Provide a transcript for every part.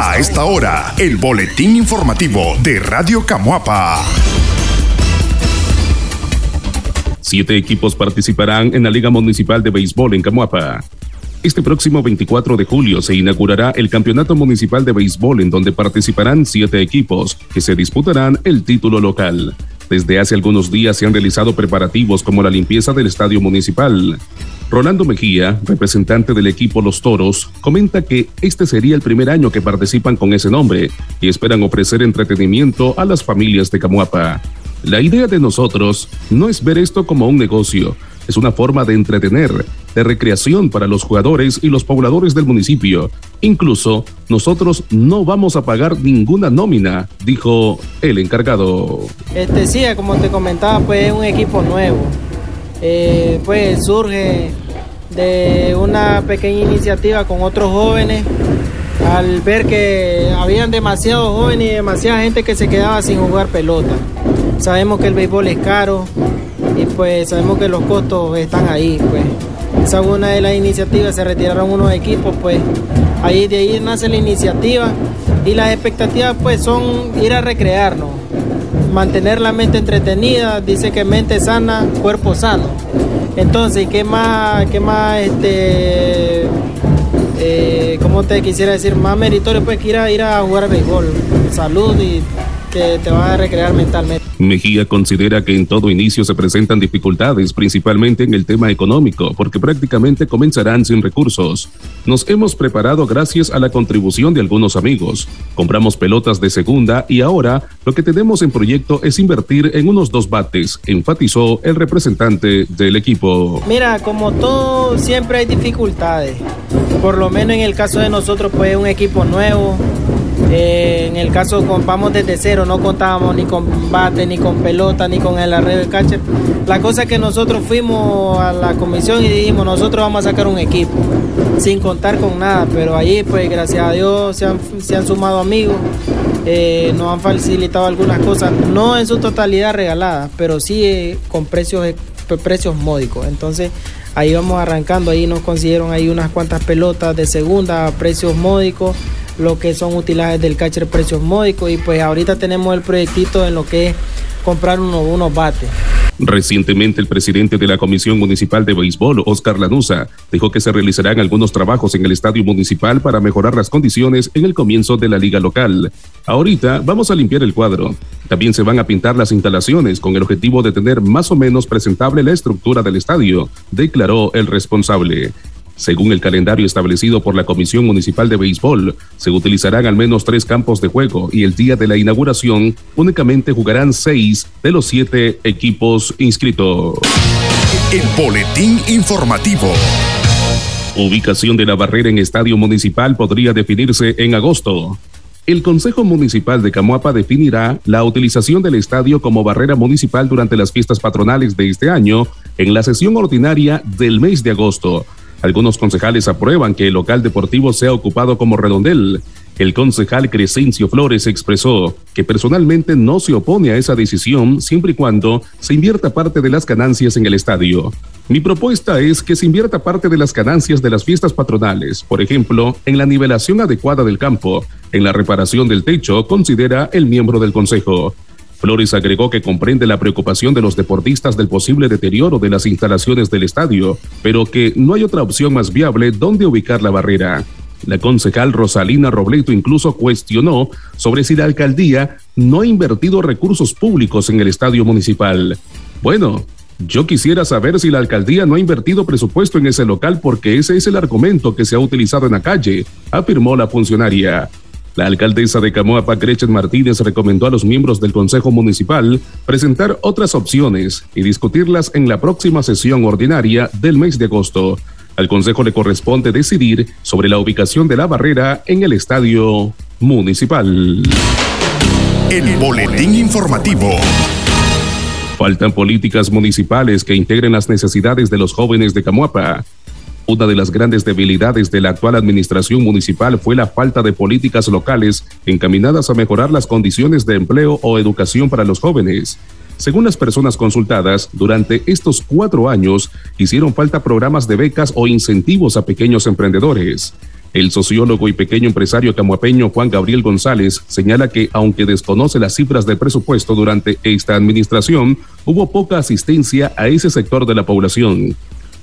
A esta hora, el boletín informativo de Radio Camuapa. Siete equipos participarán en la Liga Municipal de Béisbol en Camuapa. Este próximo 24 de julio se inaugurará el Campeonato Municipal de Béisbol en donde participarán siete equipos que se disputarán el título local. Desde hace algunos días se han realizado preparativos como la limpieza del estadio municipal. Rolando Mejía, representante del equipo Los Toros, comenta que este sería el primer año que participan con ese nombre y esperan ofrecer entretenimiento a las familias de Camuapa. La idea de nosotros no es ver esto como un negocio, es una forma de entretener, de recreación para los jugadores y los pobladores del municipio. Incluso nosotros no vamos a pagar ninguna nómina, dijo el encargado. Este sí, como te comentaba, pues es un equipo nuevo. Eh, pues surge de una pequeña iniciativa con otros jóvenes al ver que habían demasiados jóvenes y demasiada gente que se quedaba sin jugar pelota. Sabemos que el béisbol es caro, y pues sabemos que los costos están ahí, pues. Esa fue una de las iniciativas, se retiraron unos equipos, pues ahí de ahí nace la iniciativa y las expectativas pues son ir a recrearnos, mantener la mente entretenida, dice que mente sana, cuerpo sano. Entonces, ¿qué más, qué más, este, eh, cómo te quisiera decir, más meritorio pues que ir a, ir a jugar béisbol, salud y que te va a recrear mentalmente. Mejía considera que en todo inicio se presentan dificultades, principalmente en el tema económico, porque prácticamente comenzarán sin recursos. Nos hemos preparado gracias a la contribución de algunos amigos. Compramos pelotas de segunda y ahora lo que tenemos en proyecto es invertir en unos dos bates, enfatizó el representante del equipo. Mira, como todo, siempre hay dificultades. Por lo menos en el caso de nosotros, pues un equipo nuevo, eh, en el caso compramos desde cero, no contábamos ni con bate, ni con pelota, ni con el arreglo de catcher. La cosa es que nosotros fuimos a la comisión y dijimos, nosotros vamos a sacar un equipo, sin contar con nada, pero allí pues gracias a Dios se han, sumado amigos, eh, nos han facilitado algunas cosas, no en su totalidad regaladas, pero sí eh, con precios, precios módicos. Entonces ahí vamos arrancando, ahí nos consiguieron ahí unas cuantas pelotas de segunda precios módicos lo que son utilajes del catcher precios módicos y pues ahorita tenemos el proyectito en lo que es comprar unos, unos bates. Recientemente, el presidente de la Comisión Municipal de Béisbol, Oscar Lanusa, dijo que se realizarán algunos trabajos en el estadio municipal para mejorar las condiciones en el comienzo de la liga local. Ahorita vamos a limpiar el cuadro. También se van a pintar las instalaciones con el objetivo de tener más o menos presentable la estructura del estadio, declaró el responsable. Según el calendario establecido por la Comisión Municipal de Béisbol, se utilizarán al menos tres campos de juego y el día de la inauguración únicamente jugarán seis de los siete equipos inscritos. El boletín informativo. Ubicación de la barrera en estadio municipal podría definirse en agosto. El Consejo Municipal de Camuapa definirá la utilización del estadio como barrera municipal durante las fiestas patronales de este año en la sesión ordinaria del mes de agosto algunos concejales aprueban que el local deportivo sea ocupado como redondel. El concejal Crescencio Flores expresó que personalmente no se opone a esa decisión siempre y cuando se invierta parte de las ganancias en el estadio. Mi propuesta es que se invierta parte de las ganancias de las fiestas patronales, por ejemplo, en la nivelación adecuada del campo, en la reparación del techo, considera el miembro del consejo. Flores agregó que comprende la preocupación de los deportistas del posible deterioro de las instalaciones del estadio, pero que no hay otra opción más viable donde ubicar la barrera. La concejal Rosalina Robleto incluso cuestionó sobre si la alcaldía no ha invertido recursos públicos en el estadio municipal. Bueno, yo quisiera saber si la alcaldía no ha invertido presupuesto en ese local porque ese es el argumento que se ha utilizado en la calle, afirmó la funcionaria. La alcaldesa de Camoapa, Gretchen Martínez, recomendó a los miembros del Consejo Municipal presentar otras opciones y discutirlas en la próxima sesión ordinaria del mes de agosto. Al Consejo le corresponde decidir sobre la ubicación de la barrera en el estadio municipal. El boletín informativo. Faltan políticas municipales que integren las necesidades de los jóvenes de Camuapa. Una de las grandes debilidades de la actual administración municipal fue la falta de políticas locales encaminadas a mejorar las condiciones de empleo o educación para los jóvenes. Según las personas consultadas, durante estos cuatro años hicieron falta programas de becas o incentivos a pequeños emprendedores. El sociólogo y pequeño empresario camuapeño Juan Gabriel González señala que, aunque desconoce las cifras de presupuesto durante esta administración, hubo poca asistencia a ese sector de la población.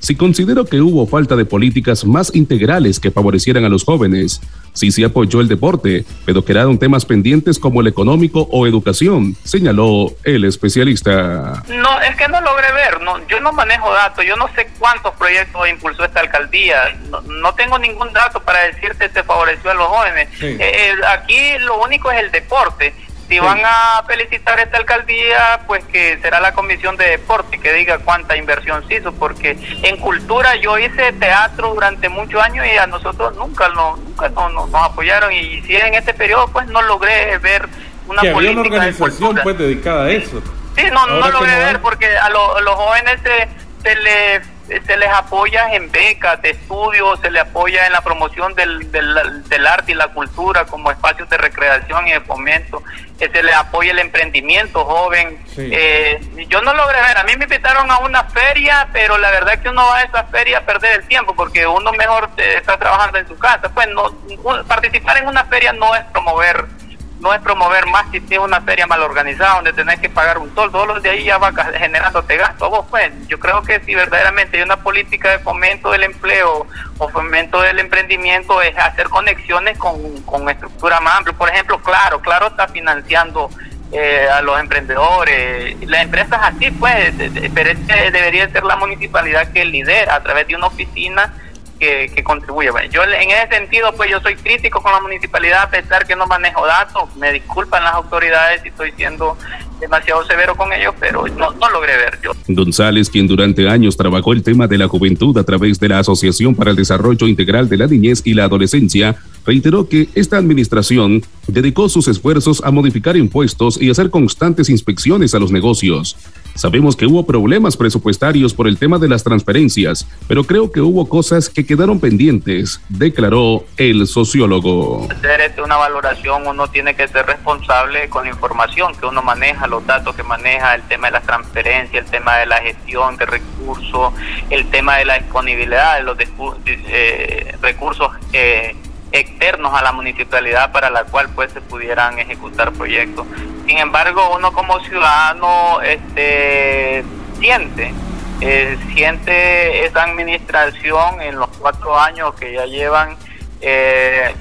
Si considero que hubo falta de políticas más integrales que favorecieran a los jóvenes, sí se apoyó el deporte, pero quedaron temas pendientes como el económico o educación, señaló el especialista. No, es que no logré ver, no, yo no manejo datos, yo no sé cuántos proyectos impulsó esta alcaldía, no, tengo ningún dato para decirte se favoreció a los jóvenes. Eh, eh, aquí lo único es el deporte si van a felicitar esta alcaldía, pues que será la comisión de deporte que diga cuánta inversión se hizo, porque en cultura yo hice teatro durante muchos años y a nosotros nunca, nunca nos, apoyaron. Y si en este periodo pues no logré ver una que política había una organización pues dedicada a eso. Sí, no, no logré ver porque a, los jóvenes se, se les se les apoya en becas de estudio, se les apoya en la promoción del, del, arte y la cultura como espacios de recreación y de fomento, eh, se les apoya el emprendimiento joven. Eh, yo no logré ver, a mí me invitaron a una feria, pero la verdad es que uno va a esa feria a perder el tiempo porque uno mejor eh, está trabajando en su casa. Pues no, participar en una feria no es promover no es promover más si tienes una feria mal organizada donde tenés que pagar un toldo, todos los de ahí ya va generándote gasto. Vos, pues, yo creo que si verdaderamente hay una política de fomento del empleo o fomento del emprendimiento es hacer conexiones con, con estructura más amplia. Por ejemplo, Claro, Claro está financiando eh, a los emprendedores, las empresas así, pues, pero debería ser la municipalidad que lidera a través de una oficina que, que contribuye. yo en ese sentido, pues yo soy crítico con la municipalidad a pesar que no manejo datos. Me disculpan las autoridades si estoy siendo demasiado severo con ellos, pero no, no logré ver yo. González, quien durante años trabajó el tema de la juventud a través de la Asociación para el Desarrollo Integral de la Niñez y la Adolescencia, reiteró que esta administración dedicó sus esfuerzos a modificar impuestos y hacer constantes inspecciones a los negocios. Sabemos que hubo problemas presupuestarios por el tema de las transferencias, pero creo que hubo cosas que quedaron pendientes, declaró el sociólogo. Hacer este, una valoración uno tiene que ser responsable con la información que uno maneja, los datos que maneja, el tema de las transferencias, el tema de la gestión de recursos, el tema de la disponibilidad de los eh, recursos. Eh, externos a la municipalidad para la cual pues se pudieran ejecutar proyectos. Sin embargo, uno como ciudadano este siente eh, siente esa administración en los cuatro años que ya llevan eh,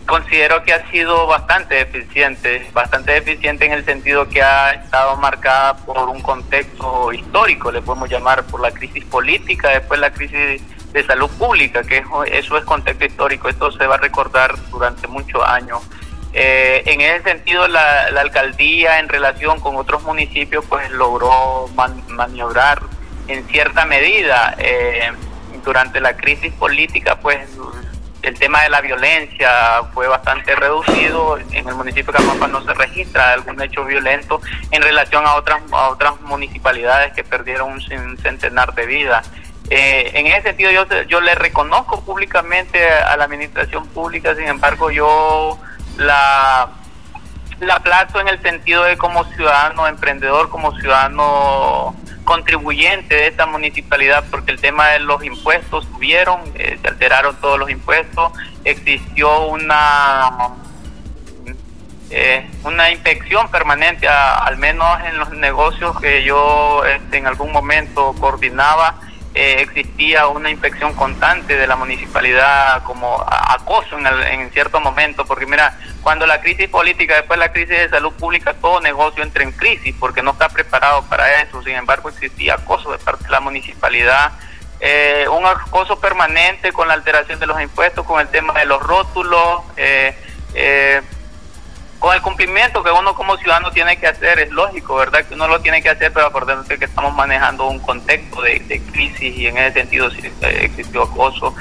considero que ha sido bastante eficiente, bastante eficiente en el sentido que ha estado marcada por un contexto histórico, le podemos llamar por la crisis política, después la crisis de salud pública, que eso es contexto histórico, esto se va a recordar durante muchos años. Eh, en ese sentido, la, alcaldía en relación con otros municipios, pues logró maniobrar en cierta medida. Eh, durante la crisis política, pues el tema de la violencia fue bastante reducido. En el municipio de Camapa no se registra algún hecho violento en relación a otras, a otras municipalidades que perdieron un centenar de vidas. Eh, en ese sentido yo, yo le reconozco públicamente a la administración pública, sin embargo yo la, la aplazo en el sentido de como ciudadano emprendedor, como ciudadano contribuyente de esta municipalidad, porque el tema de los impuestos subieron, eh, se alteraron todos los impuestos, existió una eh, una inspección permanente, al menos en los negocios que yo este, en algún momento coordinaba, eh, existía una inspección constante de la municipalidad como acoso en, en cierto momento, porque mira, cuando la crisis política, después la crisis de salud pública, todo negocio entra en crisis porque no está preparado para eso, sin embargo existía acoso de parte de la municipalidad. Eh, un acoso permanente con la alteración de los impuestos, con el tema de los rótulos, eh, eh con el cumplimiento que uno como ciudadano tiene que hacer, es lógico, ¿verdad? Que uno lo tiene que hacer, pero acordarse que estamos manejando un contexto de, crisis y en ese sentido sí, eh, existió acoso.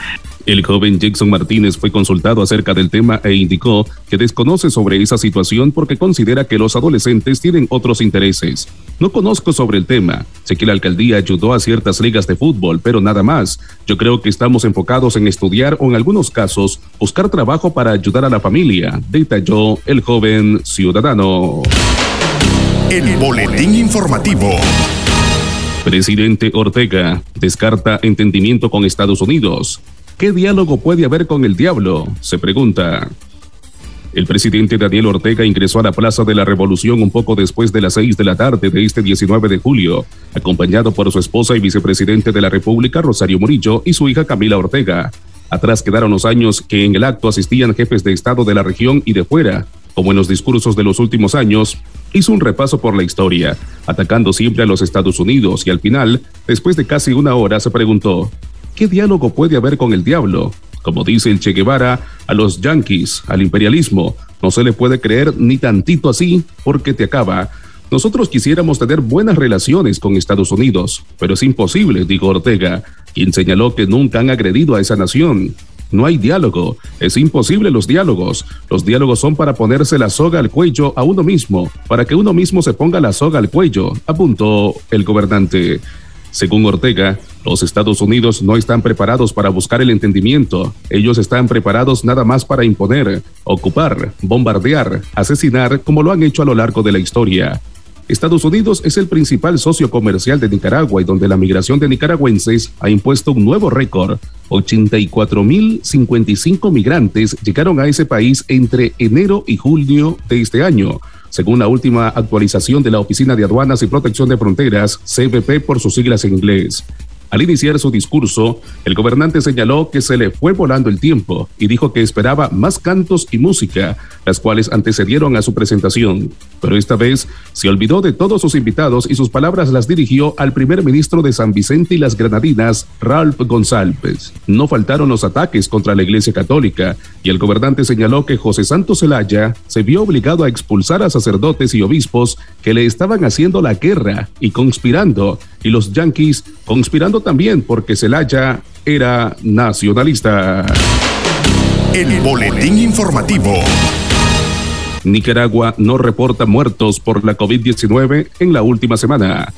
El joven Jackson Martínez fue consultado acerca del tema e indicó que desconoce sobre esa situación porque considera que los adolescentes tienen otros intereses. No conozco sobre el tema. Sé que la alcaldía ayudó a ciertas ligas de fútbol, pero nada más. Yo creo que estamos enfocados en estudiar o en algunos casos buscar trabajo para ayudar a la familia, detalló el joven ciudadano. El boletín informativo. Presidente Ortega descarta entendimiento con Estados Unidos ¿Qué diálogo puede haber con el diablo? Se pregunta. El presidente Daniel Ortega ingresó a la Plaza de la Revolución un poco después de las seis de la tarde de este 19 de julio, acompañado por su esposa y vicepresidente de la República, Rosario Murillo, y su hija Camila Ortega. Atrás quedaron los años que en el acto asistían jefes de Estado de la región y de fuera, como en los discursos de los últimos años, hizo un repaso por la historia, atacando siempre a los Estados Unidos y al final, después de casi una hora, se preguntó, ¿qué diálogo puede haber con el diablo? Como dice el Che Guevara, a los yanquis, al imperialismo, no se le puede creer ni tantito así porque te acaba. Nosotros quisiéramos tener buenas relaciones con Estados Unidos, pero es imposible, dijo Ortega, quien señaló que nunca han agredido a esa nación. No hay diálogo, es imposible los diálogos. Los diálogos son para ponerse la soga al cuello a uno mismo, para que uno mismo se ponga la soga al cuello, apuntó el gobernante. Según Ortega, los Estados Unidos no están preparados para buscar el entendimiento. Ellos están preparados nada más para imponer, ocupar, bombardear, asesinar, como lo han hecho a lo largo de la historia. Estados Unidos es el principal socio comercial de Nicaragua y donde la migración de nicaragüenses ha impuesto un nuevo récord. 84.055 migrantes llegaron a ese país entre enero y julio de este año según la última actualización de la Oficina de Aduanas y Protección de Fronteras, CBP por sus siglas en inglés. Al iniciar su discurso, el gobernante señaló que se le fue volando el tiempo y dijo que esperaba más cantos y música, las cuales antecedieron a su presentación. Pero esta vez se olvidó de todos sus invitados y sus palabras las dirigió al primer ministro de San Vicente y las Granadinas, Ralph González. No faltaron los ataques contra la Iglesia Católica y el gobernante señaló que José Santos Zelaya se vio obligado a expulsar a sacerdotes y obispos que le estaban haciendo la guerra y conspirando, y los yanquis conspirando también porque Zelaya era nacionalista. El boletín informativo. Nicaragua no reporta muertos por la COVID-19 en la última semana.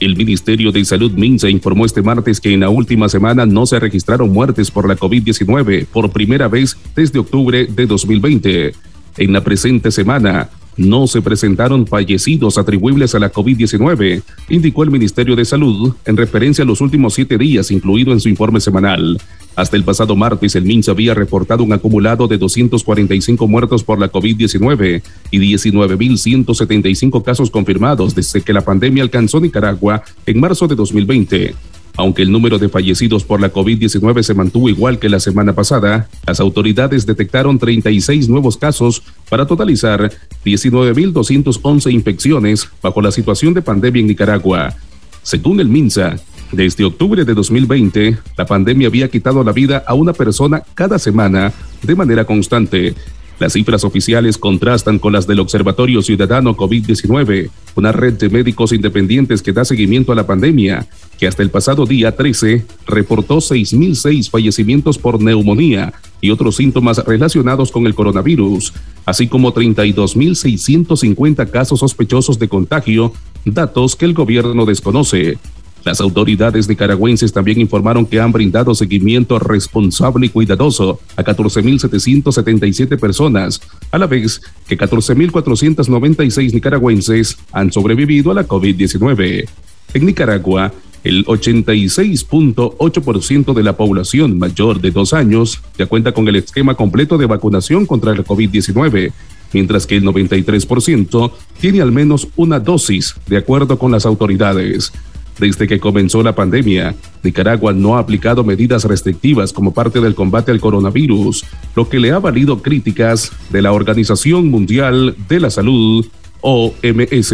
El Ministerio de Salud MINSA informó este martes que en la última semana no se registraron muertes por la COVID-19 por primera vez desde octubre de 2020. En la presente semana, no se presentaron fallecidos atribuibles a la COVID-19, indicó el Ministerio de Salud en referencia a los últimos siete días incluido en su informe semanal. Hasta el pasado martes, el MINSA había reportado un acumulado de 245 muertos por la COVID-19 y 19.175 casos confirmados desde que la pandemia alcanzó Nicaragua en marzo de 2020. Aunque el número de fallecidos por la COVID-19 se mantuvo igual que la semana pasada, las autoridades detectaron 36 nuevos casos para totalizar 19.211 infecciones bajo la situación de pandemia en Nicaragua. Según el MINSA, desde octubre de 2020, la pandemia había quitado la vida a una persona cada semana de manera constante, las cifras oficiales contrastan con las del Observatorio Ciudadano COVID-19, una red de médicos independientes que da seguimiento a la pandemia, que hasta el pasado día 13 reportó 6.006 fallecimientos por neumonía y otros síntomas relacionados con el coronavirus, así como 32.650 casos sospechosos de contagio, datos que el gobierno desconoce. Las autoridades nicaragüenses también informaron que han brindado seguimiento responsable y cuidadoso a 14.777 personas, a la vez que 14.496 nicaragüenses han sobrevivido a la COVID-19. En Nicaragua, el 86.8% de la población mayor de dos años ya cuenta con el esquema completo de vacunación contra la COVID-19, mientras que el 93% tiene al menos una dosis, de acuerdo con las autoridades. Desde que comenzó la pandemia, Nicaragua no ha aplicado medidas restrictivas como parte del combate al coronavirus, lo que le ha valido críticas de la Organización Mundial de la Salud, OMS.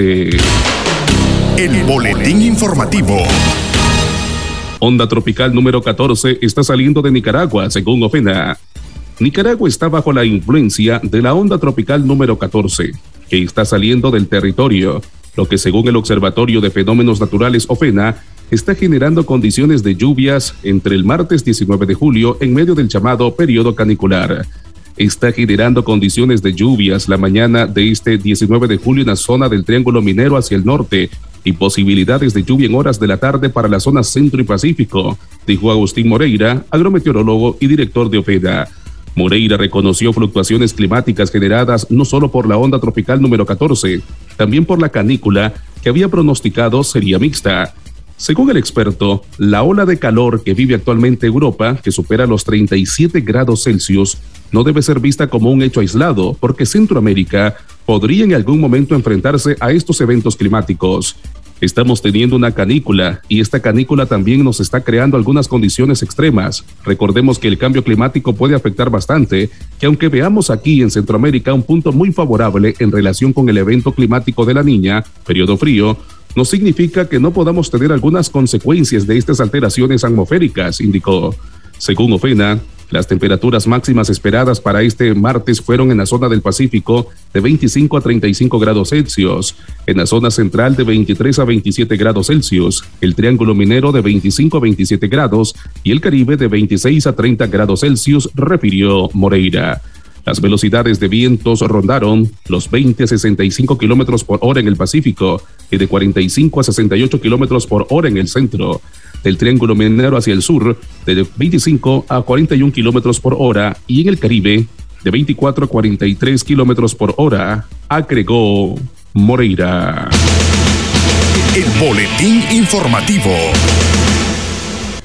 El boletín informativo. Onda tropical número 14 está saliendo de Nicaragua, según OFENA. Nicaragua está bajo la influencia de la onda tropical número 14, que está saliendo del territorio lo que según el Observatorio de Fenómenos Naturales OFENA está generando condiciones de lluvias entre el martes 19 de julio en medio del llamado periodo canicular. Está generando condiciones de lluvias la mañana de este 19 de julio en la zona del Triángulo Minero hacia el norte y posibilidades de lluvia en horas de la tarde para la zona centro y pacífico, dijo Agustín Moreira, agrometeorólogo y director de OFENA. Moreira reconoció fluctuaciones climáticas generadas no solo por la onda tropical número 14, también por la canícula que había pronosticado sería mixta. Según el experto, la ola de calor que vive actualmente Europa, que supera los 37 grados Celsius, no debe ser vista como un hecho aislado, porque Centroamérica podría en algún momento enfrentarse a estos eventos climáticos. Estamos teniendo una canícula y esta canícula también nos está creando algunas condiciones extremas. Recordemos que el cambio climático puede afectar bastante, que aunque veamos aquí en Centroamérica un punto muy favorable en relación con el evento climático de la niña, periodo frío, no significa que no podamos tener algunas consecuencias de estas alteraciones atmosféricas, indicó. Según Ofena, las temperaturas máximas esperadas para este martes fueron en la zona del Pacífico de 25 a 35 grados Celsius, en la zona central de 23 a 27 grados Celsius, el Triángulo Minero de 25 a 27 grados y el Caribe de 26 a 30 grados Celsius, refirió Moreira. Las velocidades de vientos rondaron los 20 a 65 kilómetros por hora en el Pacífico y de 45 a 68 kilómetros por hora en el centro del Triángulo Minero hacia el sur de 25 a 41 kilómetros por hora y en el Caribe de 24 a 43 kilómetros por hora, agregó Moreira. El boletín informativo.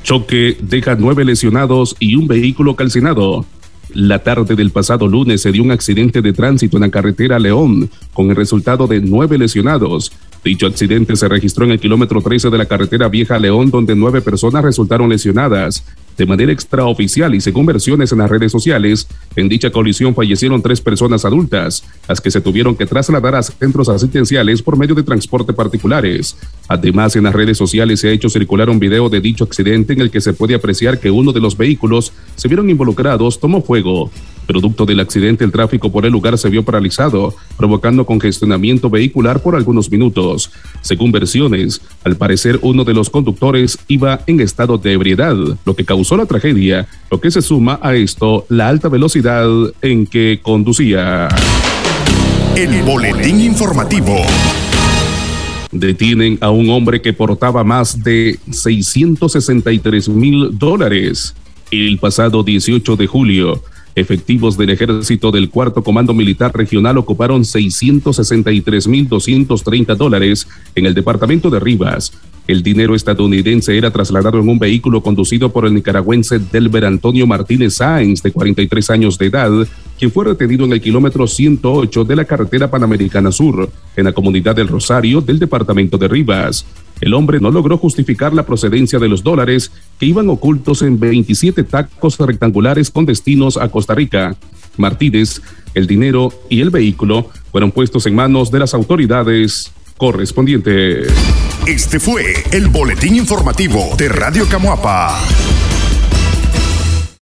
Choque deja nueve lesionados y un vehículo calcinado. La tarde del pasado lunes se dio un accidente de tránsito en la carretera León, con el resultado de nueve lesionados. Dicho accidente se registró en el kilómetro 13 de la carretera Vieja León, donde nueve personas resultaron lesionadas. De manera extraoficial y según versiones en las redes sociales, en dicha colisión fallecieron tres personas adultas, las que se tuvieron que trasladar a centros asistenciales por medio de transporte particulares. Además, en las redes sociales se ha hecho circular un video de dicho accidente en el que se puede apreciar que uno de los vehículos se vieron involucrados tomó fuego. Producto del accidente, el tráfico por el lugar se vio paralizado, provocando congestionamiento vehicular por algunos minutos. Según versiones, al parecer uno de los conductores iba en estado de ebriedad, lo que causó la tragedia, lo que se suma a esto la alta velocidad en que conducía. El boletín informativo. Detienen a un hombre que portaba más de 663 mil dólares. El pasado 18 de julio, Efectivos del ejército del cuarto comando militar regional ocuparon 663.230 dólares en el departamento de Rivas. El dinero estadounidense era trasladado en un vehículo conducido por el nicaragüense Delber Antonio Martínez Sáenz, de 43 años de edad, quien fue retenido en el kilómetro 108 de la carretera Panamericana Sur, en la comunidad del Rosario del departamento de Rivas. El hombre no logró justificar la procedencia de los dólares que iban ocultos en 27 tacos rectangulares con destinos a Costa Rica. Martínez, el dinero y el vehículo fueron puestos en manos de las autoridades correspondientes. Este fue el boletín informativo de Radio Camuapa.